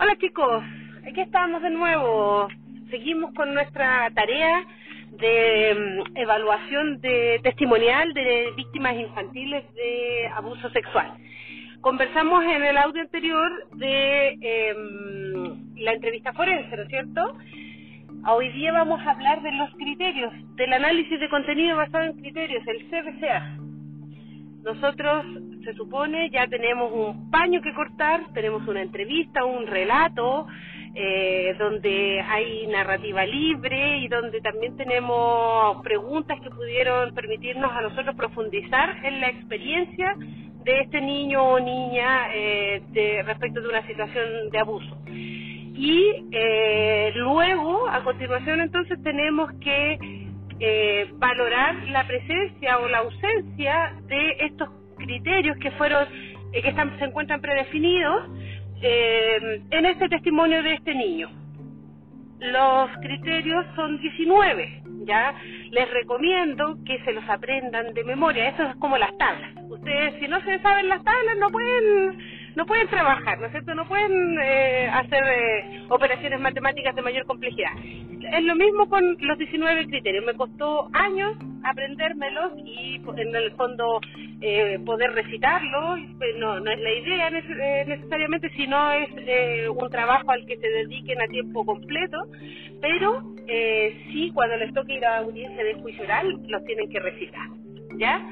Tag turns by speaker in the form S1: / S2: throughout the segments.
S1: Hola chicos, aquí estamos de nuevo. Seguimos con nuestra tarea de mm, evaluación de testimonial de víctimas infantiles de abuso sexual. Conversamos en el audio anterior de em, la entrevista forense, ¿no es cierto? Hoy día vamos a hablar de los criterios, del análisis de contenido basado en criterios, el CBCA. Nosotros, se supone, ya tenemos un paño que cortar, tenemos una entrevista, un relato, eh, donde hay narrativa libre y donde también tenemos preguntas que pudieron permitirnos a nosotros profundizar en la experiencia de este niño o niña eh, de, respecto de una situación de abuso. Y eh, luego, a continuación, entonces tenemos que eh, valorar la presencia o la ausencia de estos criterios que fueron eh, que están, se encuentran predefinidos eh, en este testimonio de este niño. Los criterios son 19, ¿ya? Les recomiendo que se los aprendan de memoria, eso es como las tablas. Ustedes si no se saben las tablas no pueden no pueden trabajar, ¿no es cierto? No pueden eh, hacer eh, operaciones matemáticas de mayor complejidad. Es lo mismo con los 19 criterios. Me costó años aprendérmelos y en el fondo eh, poder recitarlos. No, no es la idea eh, necesariamente, sino es un trabajo al que se dediquen a tiempo completo. Pero sí, cuando les toque ir a audiencia de juicio oral, los tienen que recitar. ¿Ya?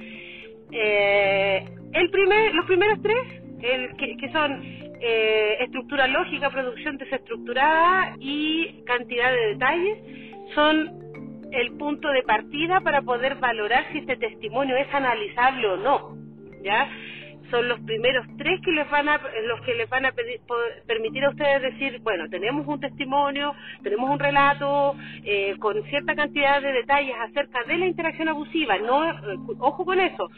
S1: El primer, los primeros tres que, que, son eh, estructura lógica, producción desestructurada y cantidad de detalles, son el punto de partida para poder valorar si este testimonio es analizable o no. ¿Ya? Son los primeros tres que les van a, los que les van a pedir, permitir a ustedes decir, bueno, tenemos un testimonio, tenemos un relato eh, con cierta cantidad de detalles acerca de la interacción abusiva. No, eh, ojo con eso,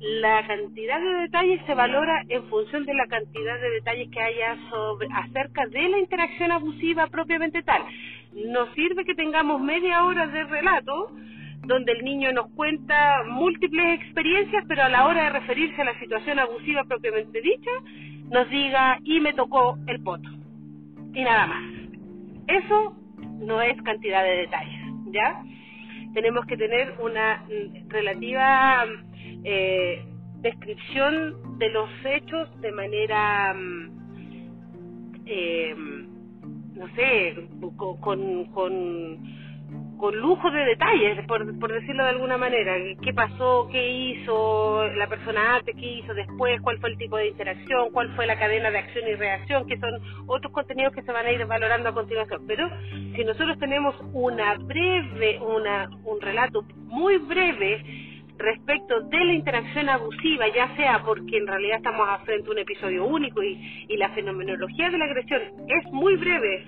S1: la cantidad de detalles se valora en función de la cantidad de detalles que haya sobre acerca de la interacción abusiva propiamente tal. Nos sirve que tengamos media hora de relato donde el niño nos cuenta múltiples experiencias, pero a la hora de referirse a la situación abusiva propiamente dicha, nos diga y me tocó el poto. Y nada más. Eso no es cantidad de detalles, ¿ya? Tenemos que tener una relativa eh, descripción de los hechos de manera, eh, no sé, con, con, con lujo de detalles, por, por decirlo de alguna manera. ¿Qué pasó? ¿Qué hizo la persona antes? ¿Qué hizo después? ¿Cuál fue el tipo de interacción? ¿Cuál fue la cadena de acción y reacción? Que son otros contenidos que se van a ir valorando a continuación. Pero si nosotros tenemos una breve, una, un relato muy breve, respecto de la interacción abusiva, ya sea porque en realidad estamos frente a un episodio único y, la fenomenología de la agresión es muy breve,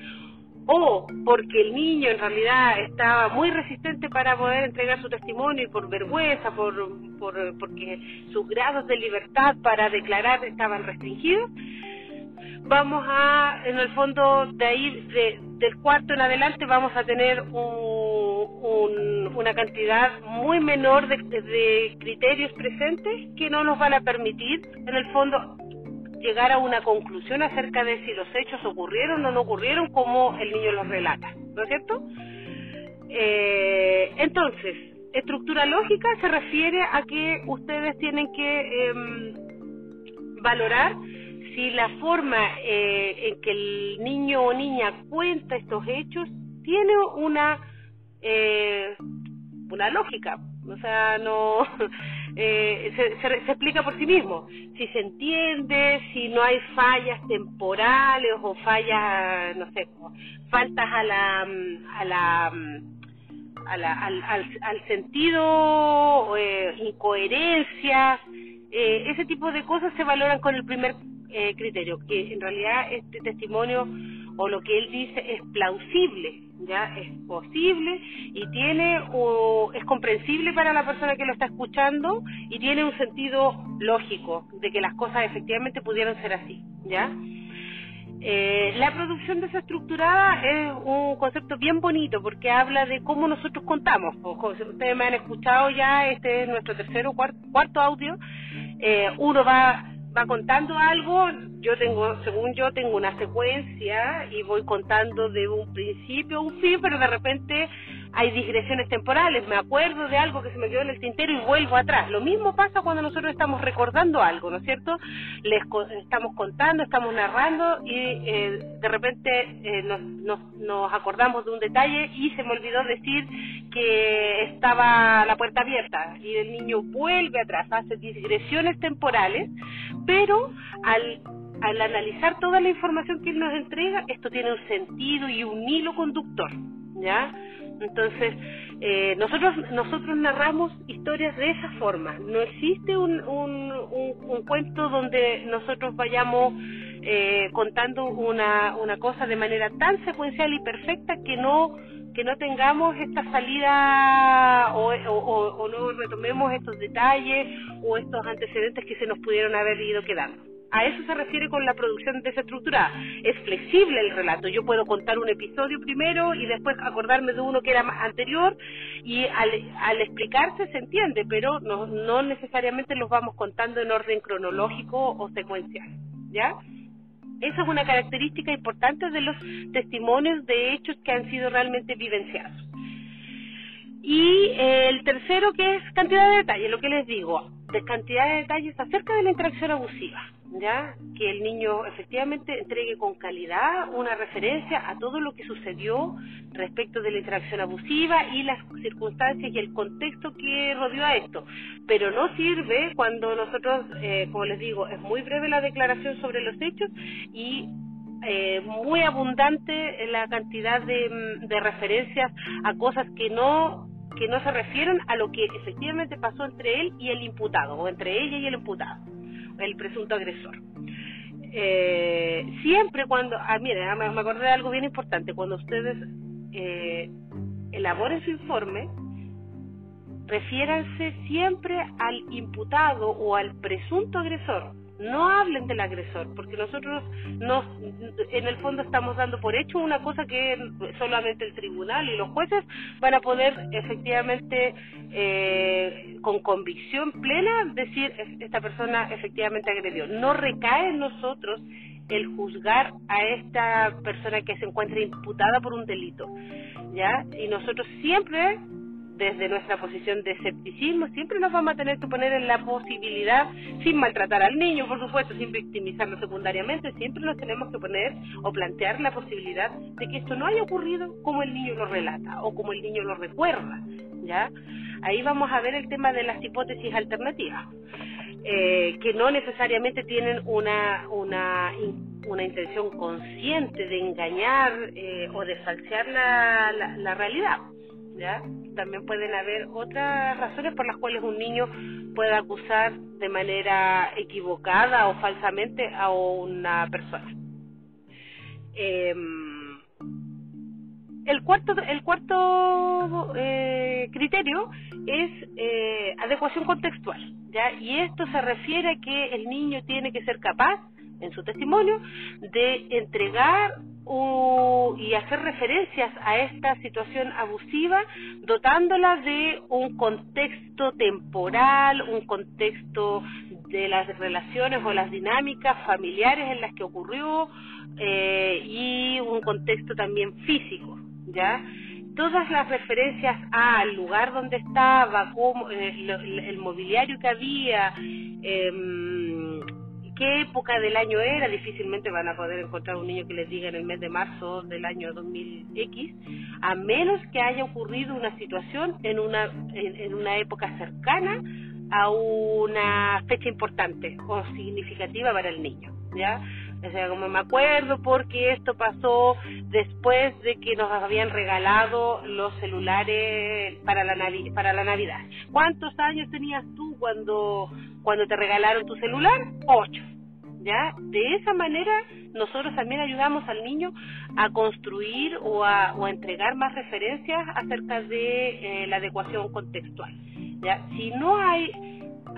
S1: o porque el niño en realidad estaba muy resistente para poder entregar su testimonio y por vergüenza, por, por porque sus grados de libertad para declarar estaban restringidos, vamos a, en el fondo, de ahí, de, del cuarto en adelante, vamos a tener un, un, una cantidad muy menor de, de criterios presentes que no nos van a permitir, en el fondo, llegar a una conclusión acerca de si los hechos ocurrieron o no ocurrieron como el niño los relata, ¿no es cierto? Eh, entonces, estructura lógica se refiere a que ustedes tienen que eh, valorar si la forma eh, en que el niño o niña cuenta estos hechos tiene una eh, una lógica, o sea, no eh, se, se, explica por sí mismo, si se entiende, si no hay fallas temporales o fallas, no sé, faltas a la a la a la, al, al, al sentido, eh, incoherencias, eh, ese tipo de cosas se valoran con el primer eh, criterio, que en realidad este testimonio o lo que él dice es plausible, ya es posible y tiene o es comprensible para la persona que lo está escuchando y tiene un sentido lógico de que las cosas efectivamente pudieron ser así, ya. Eh, la producción desestructurada es un concepto bien bonito porque habla de cómo nosotros contamos. Ustedes me han escuchado ya, este es nuestro tercero o cuarto, cuarto audio. Eh, uno va va contando algo, yo tengo, según yo, tengo una secuencia y voy contando de un principio a un fin, pero de repente hay digresiones temporales, me acuerdo de algo que se me quedó en el tintero y vuelvo atrás. Lo mismo pasa cuando nosotros estamos recordando algo, ¿no es cierto? Les estamos contando, estamos narrando y eh, de repente eh, nos, nos, nos acordamos de un detalle y se me olvidó decir que estaba la puerta abierta y el niño vuelve atrás, hace digresiones temporales, pero al al analizar toda la información que él nos entrega, esto tiene un sentido y un hilo conductor, ¿ya? Entonces, eh, nosotros nosotros narramos historias de esa forma. No existe un, un, un, cuento donde nosotros vayamos eh, contando una, una cosa de manera tan secuencial y perfecta que no que no tengamos esta salida o, o, o no retomemos estos detalles o estos antecedentes que se nos pudieron haber ido quedando. A eso se refiere con la producción desestructurada. Es flexible el relato. Yo puedo contar un episodio primero y después acordarme de uno que era más anterior y al, al explicarse se entiende, pero no, no necesariamente los vamos contando en orden cronológico o secuencial. ¿Ya? Esa es una característica importante de los testimonios de hechos que han sido realmente vivenciados. Y el tercero que es cantidad de detalles, lo que les digo, de cantidad de detalles acerca de la interacción abusiva ya que el niño efectivamente entregue con calidad una referencia a todo lo que sucedió respecto de la interacción abusiva y las circunstancias y el contexto que rodeó a esto. Pero no sirve cuando nosotros, eh, como les digo, es muy breve la declaración sobre los hechos y eh, muy abundante la cantidad de, de referencias a cosas que no que no se refieren a lo que efectivamente pasó entre él y el imputado o entre ella y el imputado el presunto agresor. Eh, siempre cuando, ah, mire, ah, me, acordé de algo bien importante, cuando ustedes eh, elaboren su informe, refiéranse siempre al imputado o al presunto agresor, no hablen del agresor, porque nosotros nos, en el fondo estamos dando por hecho una cosa que solamente el tribunal y los jueces van a poder efectivamente eh, con convicción plena decir esta persona efectivamente agredió. No recae en nosotros el juzgar a esta persona que se encuentra imputada por un delito, ¿ya? Y nosotros siempre desde nuestra posición de escepticismo, siempre nos vamos a tener que poner en la posibilidad, sin maltratar al niño, por supuesto, sin victimizarlo secundariamente, siempre nos tenemos que poner o plantear la posibilidad de que esto no haya ocurrido como el niño lo relata o como el niño lo recuerda, ¿ya? Ahí vamos a ver el tema de las hipótesis alternativas, eh, que no necesariamente tienen una, una, una intención consciente de engañar eh, o de falsear la, la, la realidad. ¿Ya? También pueden haber otras razones por las cuales un niño puede acusar de manera equivocada o falsamente a una persona. Eh, el cuarto, el cuarto eh, criterio es eh, adecuación contextual, ¿ya? Y esto se refiere a que el niño tiene que ser capaz, en su testimonio, de entregar y hacer referencias a esta situación abusiva, dotándola de un contexto temporal, un contexto de las relaciones o las dinámicas familiares en las que ocurrió eh, y un contexto también físico. ¿ya? Todas las referencias al lugar donde estaba, cómo, eh, el, mobiliario que había, eh, qué época del año era, difícilmente van a poder encontrar un niño que les diga en el mes de marzo del año 2000X, a menos que haya ocurrido una situación en una, en una época cercana a una fecha importante o significativa para el niño, ¿ya? O sea, como me acuerdo porque esto pasó después de que nos habían regalado los celulares para la para la Navidad. ¿Cuántos años tenías tú cuando cuando te regalaron tu celular? Ocho. ¿Ya? De esa manera nosotros también ayudamos al niño a construir o a, o a entregar más referencias acerca de eh, la adecuación contextual. ¿Ya? Si no hay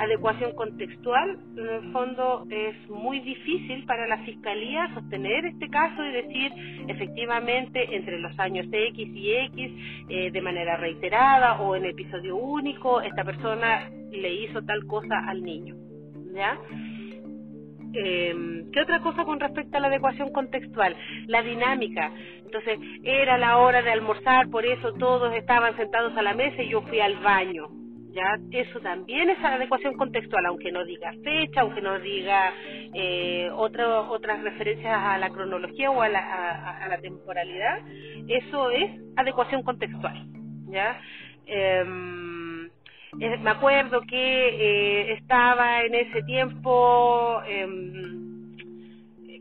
S1: adecuación contextual, en el fondo es muy difícil para la Fiscalía sostener este caso y decir efectivamente entre los años X y X, eh, de manera reiterada o en episodio único, esta persona le hizo tal cosa al niño. ¿Ya? eh, ¿Qué otra cosa con respecto a la adecuación contextual? La dinámica. Entonces, era la hora de almorzar, por eso todos estaban sentados a la mesa y yo fui al baño. Ya, eso también es adecuación contextual, aunque no diga fecha, aunque no diga eh, otras referencias a la cronología o a la, a la temporalidad, eso es adecuación contextual. ¿ya? Eh, me acuerdo que eh, estaba en ese tiempo em,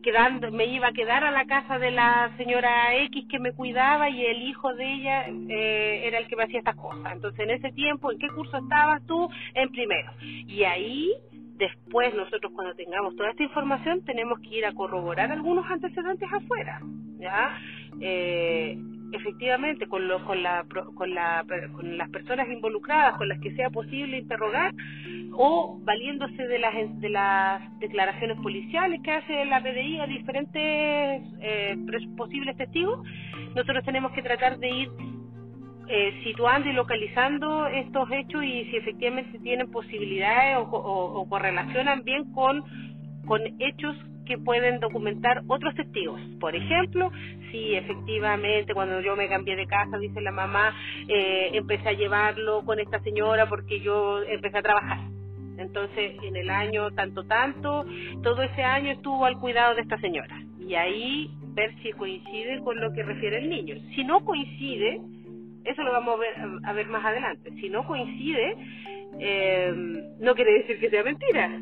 S1: quedando, me iba a quedar a la casa de la señora X que me cuidaba y el hijo de ella eh, era el que me hacía estas cosas. Entonces, en ese tiempo, ¿en qué curso estabas tú? En primero. Y ahí, después, nosotros cuando tengamos toda esta información, tenemos que ir a corroborar algunos antecedentes afuera, ¿ya? Eh, efectivamente con, lo, con, la, con, la, con las personas involucradas, con las que sea posible interrogar, o valiéndose de las, de las declaraciones policiales que hace la PDI a diferentes eh, posibles testigos, nosotros tenemos que tratar de ir eh, situando y localizando estos hechos y si efectivamente tienen posibilidades o, o, o correlacionan bien con, con hechos que pueden documentar otros testigos. Por ejemplo, si efectivamente cuando yo me cambié de casa, dice la mamá, eh, empecé a llevarlo con esta señora porque yo empecé a trabajar. Entonces, en el año tanto, tanto, todo ese año estuvo al cuidado de esta señora. Y ahí ver si coincide con lo que refiere el niño. Si no coincide, eso lo vamos a ver, a ver más adelante. Si no coincide, eh, no quiere decir que sea mentira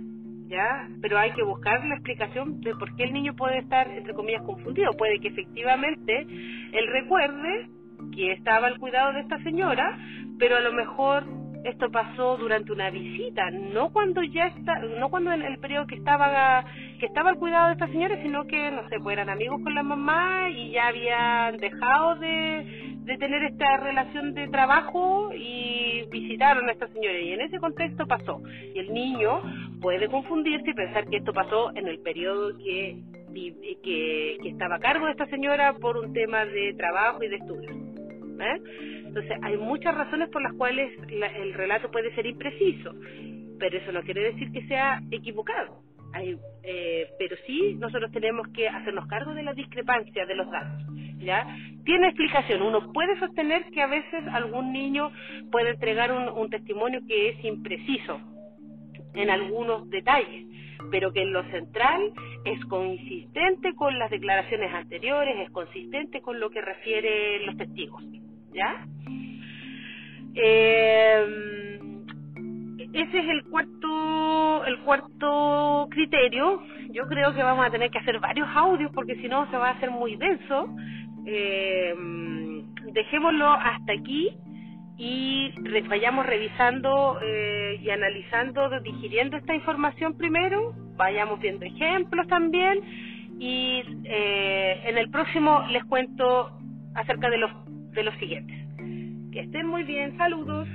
S1: ¿ya? Pero hay que buscar la explicación de por qué el niño puede estar, entre comillas, confundido. Puede que efectivamente él recuerde que estaba al cuidado de esta señora, pero a lo mejor esto pasó durante una visita, no cuando ya está, no cuando en el periodo que estaba que estaba al cuidado de esta señora, sino que no sé, pues eran amigos con la mamá y ya habían dejado de, de tener esta relación de trabajo y visitaron a esta señora y en ese contexto pasó y el niño puede confundirse y pensar que esto pasó en el periodo que que, estaba a cargo de esta señora por un tema de trabajo y de estudio. ¿eh? Entonces, hay muchas razones por las cuales el relato puede ser impreciso, pero eso no quiere decir que sea equivocado. Hay, eh, pero sí nosotros tenemos que hacernos cargo de la discrepancia de los datos. ¿Ya? Tiene explicación. Uno puede sostener que a veces algún niño puede entregar un, testimonio que es impreciso en algunos detalles, pero que en lo central es consistente con las declaraciones anteriores, es consistente con lo que refieren los testigos. ¿ya? Eh, ese es el cuarto, el cuarto criterio. Yo creo que vamos a tener que hacer varios audios porque si no se va a hacer muy denso. Eh, dejémoslo hasta aquí y vayamos revisando eh, y analizando, digiriendo esta información primero, vayamos viendo ejemplos también y eh, en el próximo les cuento acerca de los de los siguientes. Que estén muy bien, saludos.